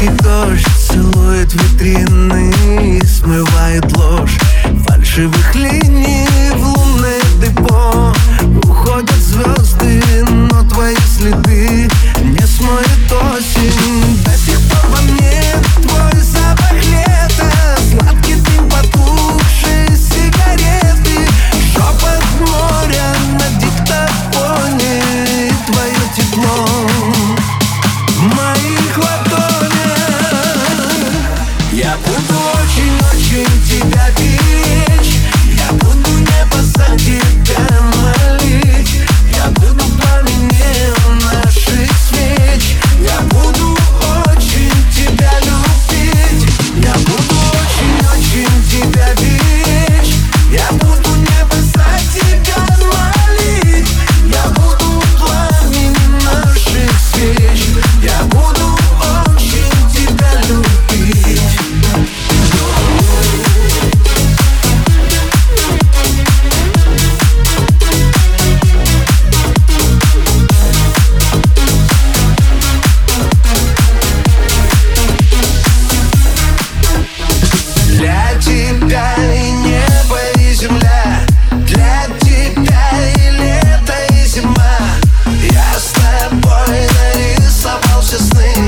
Одинокий дождь целует витрины Смывает ложь. Фальшивых линий тобой нарисовался сны.